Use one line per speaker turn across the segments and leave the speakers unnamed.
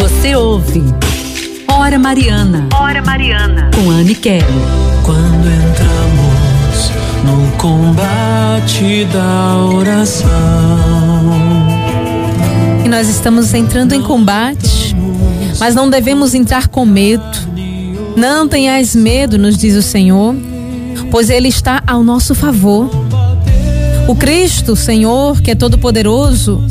Você ouve Hora Mariana.
Hora Mariana.
Com Anne Kelly.
Quando entramos no combate da oração.
E nós estamos entrando em combate, mas não devemos entrar com medo. Não tenhais medo, nos diz o Senhor, pois Ele está ao nosso favor. O Cristo, Senhor, que é todo-poderoso,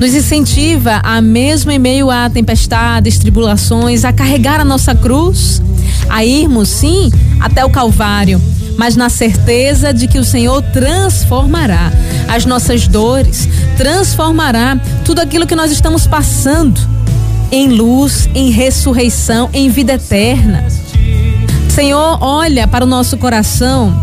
nos incentiva a, mesmo em meio a tempestades, tribulações, a carregar a nossa cruz, a irmos, sim, até o Calvário, mas na certeza de que o Senhor transformará as nossas dores, transformará tudo aquilo que nós estamos passando em luz, em ressurreição, em vida eterna. Senhor, olha para o nosso coração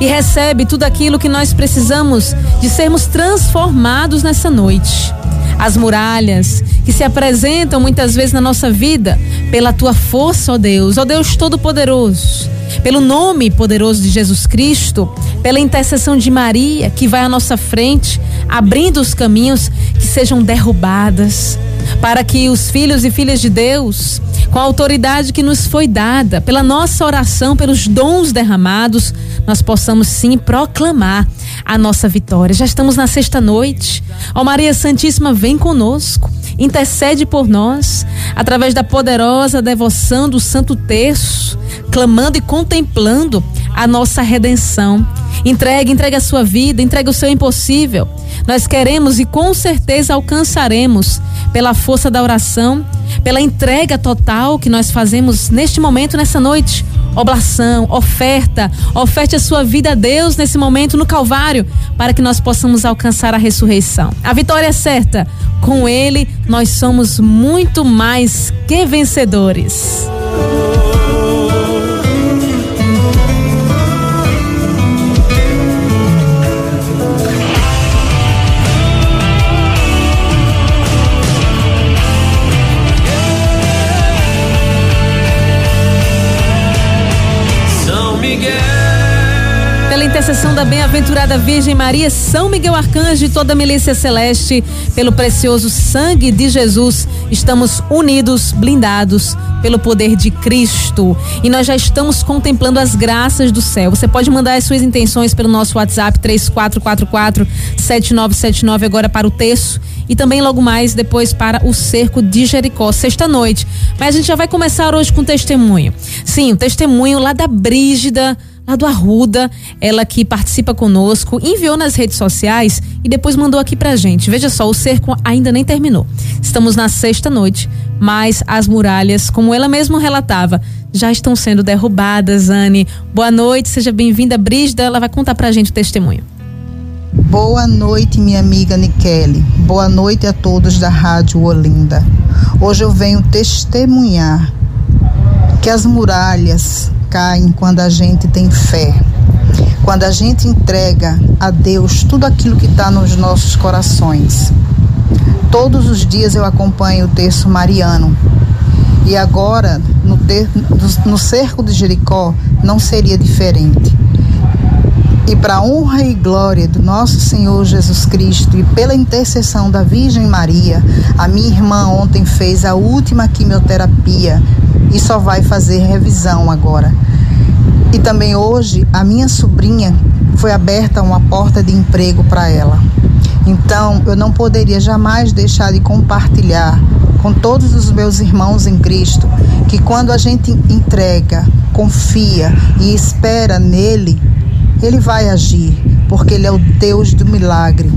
e recebe tudo aquilo que nós precisamos de sermos transformados nessa noite as muralhas que se apresentam muitas vezes na nossa vida pela tua força, ó Deus, ó Deus Todo-Poderoso, pelo nome poderoso de Jesus Cristo, pela intercessão de Maria que vai à nossa frente, abrindo os caminhos que sejam derrubadas, para que os filhos e filhas de Deus, com a autoridade que nos foi dada, pela nossa oração, pelos dons derramados, nós possamos sim proclamar a nossa vitória. Já estamos na sexta noite. Ó Maria Santíssima, vem conosco, intercede por nós, através da poderosa devoção do Santo Terço, clamando e contemplando a nossa redenção. Entregue, entregue a sua vida, entregue o seu impossível. Nós queremos e com certeza alcançaremos pela força da oração, pela entrega total que nós fazemos neste momento, nessa noite oblação, oferta, oferte a sua vida a Deus nesse momento no Calvário, para que nós possamos alcançar a ressurreição. A vitória é certa. Com Ele, nós somos muito mais que vencedores. Bem-aventurada Virgem Maria, São Miguel Arcanjo e toda a milícia celeste, pelo precioso sangue de Jesus, estamos unidos, blindados pelo poder de Cristo. E nós já estamos contemplando as graças do céu. Você pode mandar as suas intenções pelo nosso WhatsApp 3444 7979 agora para o texto e também logo mais depois para o cerco de Jericó, sexta noite. Mas a gente já vai começar hoje com testemunho. Sim, o testemunho lá da Brígida lá do Arruda, ela que participa conosco, enviou nas redes sociais e depois mandou aqui pra gente. Veja só, o cerco ainda nem terminou. Estamos na sexta noite, mas as muralhas, como ela mesma relatava, já estão sendo derrubadas, Anne. Boa noite, seja bem-vinda, Brígida, ela vai contar pra gente o testemunho.
Boa noite, minha amiga Nikele. Boa noite a todos da Rádio Olinda. Hoje eu venho testemunhar que as muralhas caem quando a gente tem fé. Quando a gente entrega a Deus tudo aquilo que está nos nossos corações. Todos os dias eu acompanho o texto mariano. E agora, no, ter, no cerco de Jericó, não seria diferente. E para honra e glória do nosso Senhor Jesus Cristo e pela intercessão da Virgem Maria, a minha irmã ontem fez a última quimioterapia e só vai fazer revisão agora. E também hoje a minha sobrinha foi aberta uma porta de emprego para ela. Então eu não poderia jamais deixar de compartilhar com todos os meus irmãos em Cristo que quando a gente entrega, confia e espera nele, ele vai agir, porque ele é o Deus do milagre.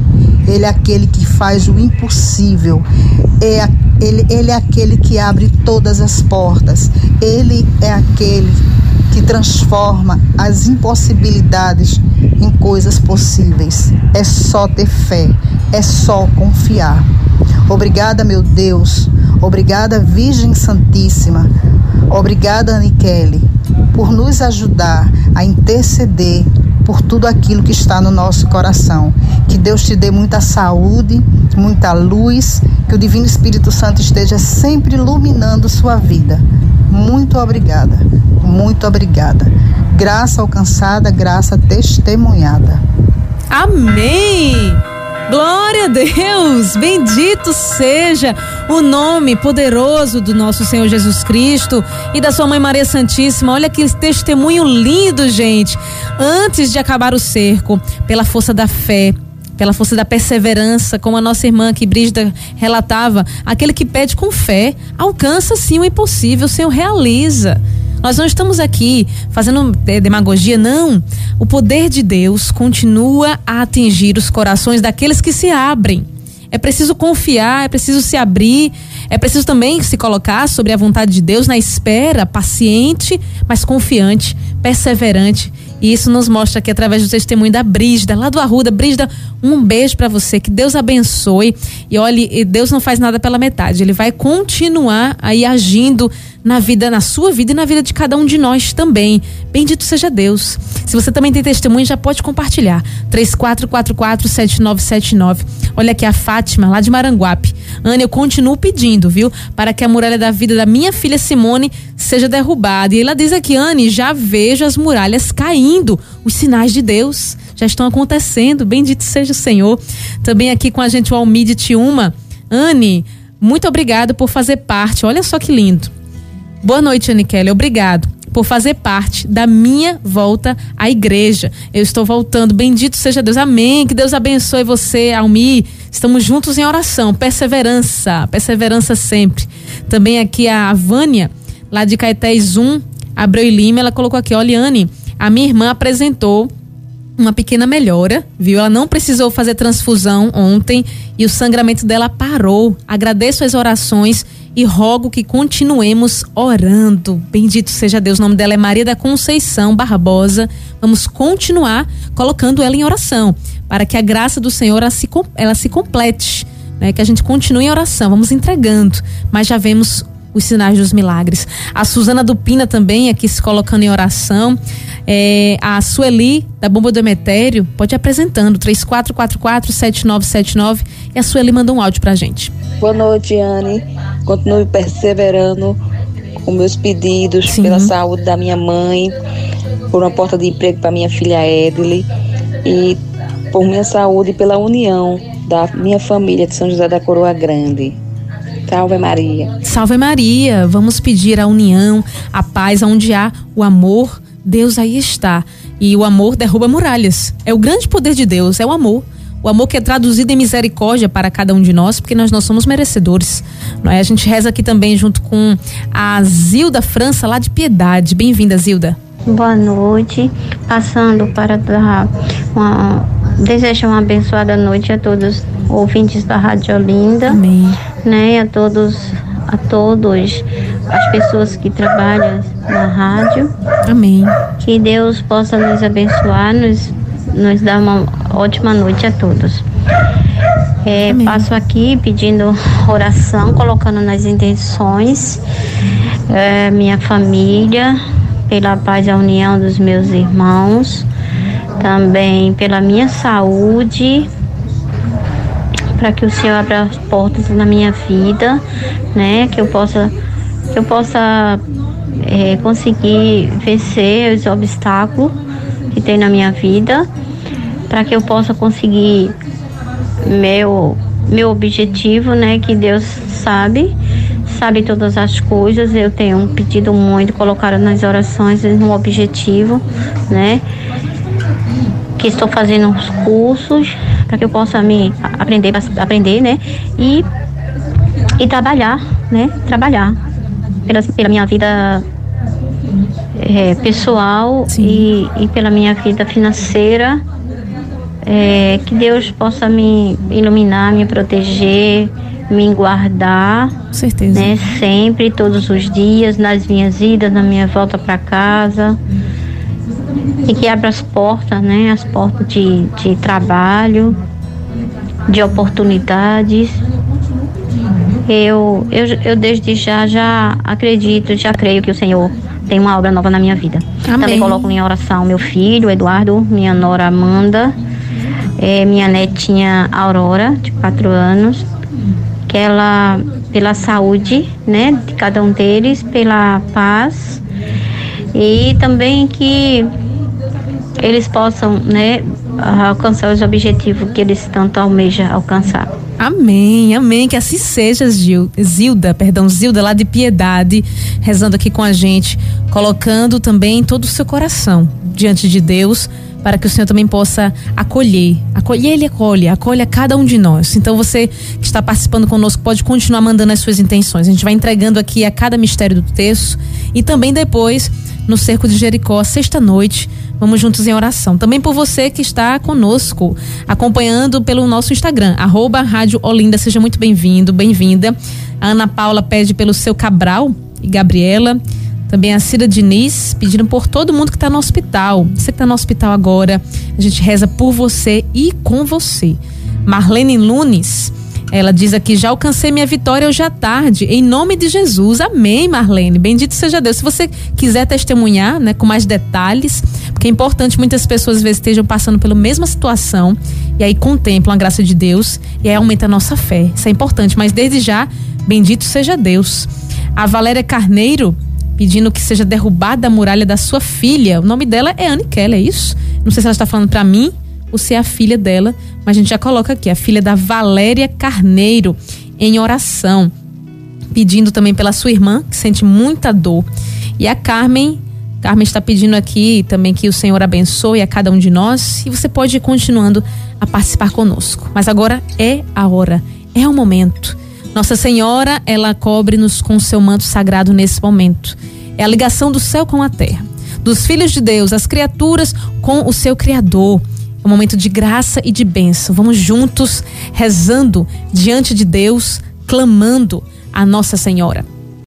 Ele é aquele que faz o impossível. É, ele, ele é aquele que abre todas as portas. Ele é aquele que transforma as impossibilidades em coisas possíveis. É só ter fé, é só confiar. Obrigada, meu Deus. Obrigada, Virgem Santíssima. Obrigada, Nikele, por nos ajudar a interceder por tudo aquilo que está no nosso coração. Que Deus te dê muita saúde, muita luz, que o Divino Espírito Santo esteja sempre iluminando sua vida. Muito obrigada, muito obrigada. Graça alcançada, graça testemunhada.
Amém! Glória a Deus! Bendito seja o nome poderoso do nosso Senhor Jesus Cristo e da sua mãe Maria Santíssima. Olha que testemunho lindo, gente. Antes de acabar o cerco, pela força da fé, pela força da perseverança, como a nossa irmã que Brígida relatava, aquele que pede com fé alcança sim o impossível, o Senhor realiza. Nós não estamos aqui fazendo demagogia, não. O poder de Deus continua a atingir os corações daqueles que se abrem. É preciso confiar, é preciso se abrir, é preciso também se colocar sobre a vontade de Deus na espera, paciente, mas confiante, perseverante e isso nos mostra aqui através do testemunho da Brígida, lá do Arruda. Brígida, um beijo para você, que Deus abençoe. E olhe, Deus não faz nada pela metade, ele vai continuar aí agindo na vida, na sua vida e na vida de cada um de nós também. Bendito seja Deus. Se você também tem testemunho, já pode compartilhar. 34447979. Olha aqui a Fátima, lá de Maranguape. Ana, eu continuo pedindo, viu? Para que a muralha da vida da minha filha Simone seja derrubada. E ela diz aqui, Anne, já vejo as muralhas caindo. Os sinais de Deus já estão acontecendo. Bendito seja o Senhor. Também aqui com a gente o Almide Tiuma. Anne, muito obrigado por fazer parte. Olha só que lindo. Boa noite, Anne Kelly. Obrigado por fazer parte da minha volta à igreja. Eu estou voltando. Bendito seja Deus. Amém. Que Deus abençoe você, Almi. Estamos juntos em oração. Perseverança. Perseverança sempre. Também aqui a Vânia, lá de Caetés 1, Abreu e Lima, ela colocou aqui, Oliane, a minha irmã apresentou uma pequena melhora, viu? Ela não precisou fazer transfusão ontem e o sangramento dela parou. Agradeço as orações e rogo que continuemos orando. Bendito seja Deus. O nome dela é Maria da Conceição Barbosa. Vamos continuar colocando ela em oração para que a graça do Senhor ela se, ela se complete, né? Que a gente continue em oração. Vamos entregando, mas já vemos os sinais dos milagres. A Suzana Dupina também aqui se colocando em oração. É, a Sueli, da Bomba do Emetério, pode ir apresentando, 3444-7979. E a Sueli manda um áudio pra gente.
Boa noite, Anne. Continue perseverando com meus pedidos Sim. pela saúde da minha mãe, por uma porta de emprego para minha filha Edile e por minha saúde e pela união da minha família de São José da Coroa Grande. Salve Maria.
Salve Maria. Vamos pedir a união, a paz, onde há o amor, Deus aí está. E o amor derruba muralhas. É o grande poder de Deus, é o amor. O amor que é traduzido em misericórdia para cada um de nós, porque nós não somos merecedores. Não é? A gente reza aqui também junto com a Zilda França, lá de Piedade. Bem-vinda, Zilda.
Boa noite. Passando para dar uma. Desejo uma abençoada noite a todos ouvintes da Rádio Olinda.
Amém.
Né, a todos, a todos as pessoas que trabalham na rádio.
Amém.
Que Deus possa nos abençoar, nos nos dá uma ótima noite a todos. É, passo aqui pedindo oração, colocando nas intenções é, minha família, pela paz e a união dos meus irmãos, também pela minha saúde, para que o Senhor abra as portas na minha vida, né? Que eu possa, que eu possa é, conseguir vencer os obstáculos que tem na minha vida, para que eu possa conseguir meu meu objetivo, né, que Deus sabe, sabe todas as coisas. Eu tenho pedido muito, colocado nas orações um objetivo, né? Que estou fazendo uns cursos para que eu possa me aprender, aprender, né? E, e trabalhar, né? Trabalhar pela, pela minha vida é, pessoal e, e, pela minha vida financeira. É, que Deus possa me iluminar, me proteger, me guardar.
Com certeza.
Né, sempre, todos os dias, nas minhas idas, na minha volta para casa. E que abra as portas, né? As portas de, de trabalho, de oportunidades. Eu, eu, eu desde já já acredito, já creio que o Senhor tem uma obra nova na minha vida. Amém. Também coloco em oração meu filho, Eduardo, minha nora Amanda, é, minha netinha Aurora, de quatro anos, que ela, pela saúde, né, de cada um deles, pela paz e também que eles possam, né, alcançar os objetivos que eles tanto almejam alcançar.
Amém, amém. Que assim seja, Gil, Zilda, perdão, Zilda, lá de Piedade, rezando aqui com a gente, colocando também todo o seu coração diante de Deus para que o Senhor também possa acolher. Acolher, Ele acolhe, acolhe a cada um de nós. Então você que está participando conosco pode continuar mandando as suas intenções. A gente vai entregando aqui a cada mistério do texto e também depois no Cerco de Jericó, sexta-noite. Vamos juntos em oração. Também por você que está conosco, acompanhando pelo nosso Instagram, arroba Rádio Olinda. Seja muito bem-vindo, bem-vinda. A Ana Paula pede pelo seu Cabral e Gabriela. Também a Cida Diniz pedindo por todo mundo que está no hospital. Você que está no hospital agora, a gente reza por você e com você. Marlene Lunes, ela diz aqui: já alcancei minha vitória hoje à tarde, em nome de Jesus. Amém, Marlene. Bendito seja Deus. Se você quiser testemunhar, né, com mais detalhes, porque é importante, muitas pessoas às vezes estejam passando pela mesma situação e aí contemplam a graça de Deus e aí aumenta a nossa fé. Isso é importante, mas desde já, bendito seja Deus. A Valéria Carneiro pedindo que seja derrubada a muralha da sua filha. O nome dela é Anne Keller, é isso? Não sei se ela está falando para mim ou se é a filha dela, mas a gente já coloca aqui, a filha da Valéria Carneiro, em oração. Pedindo também pela sua irmã, que sente muita dor. E a Carmen Carmen está pedindo aqui também que o Senhor abençoe a cada um de nós e você pode ir continuando a participar conosco. Mas agora é a hora, é o momento. Nossa Senhora, ela cobre-nos com o seu manto sagrado nesse momento. É a ligação do céu com a terra, dos filhos de Deus, as criaturas com o seu Criador. É um momento de graça e de bênção. Vamos juntos rezando diante de Deus, clamando a Nossa Senhora.